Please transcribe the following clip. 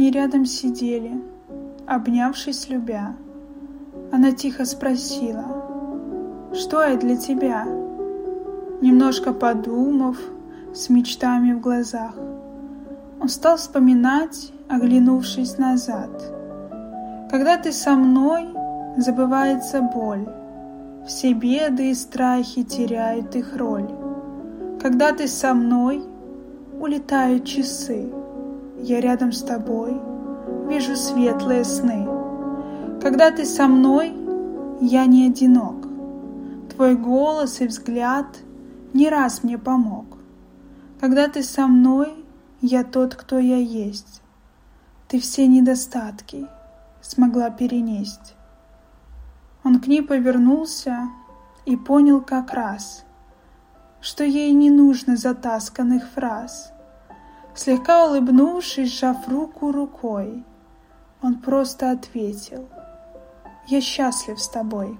Они рядом сидели, обнявшись любя. Она тихо спросила, «Что я для тебя?» Немножко подумав, с мечтами в глазах, он стал вспоминать, оглянувшись назад. Когда ты со мной, забывается боль, все беды и страхи теряют их роль. Когда ты со мной, улетают часы, я рядом с тобой, вижу светлые сны. Когда ты со мной, я не одинок, твой голос и взгляд не раз мне помог. Когда ты со мной, я тот, кто я есть. Ты все недостатки смогла перенесть. Он к ней повернулся и понял как раз, что ей не нужно затасканных фраз. Слегка улыбнувшись, сжав руку рукой, он просто ответил «Я счастлив с тобой».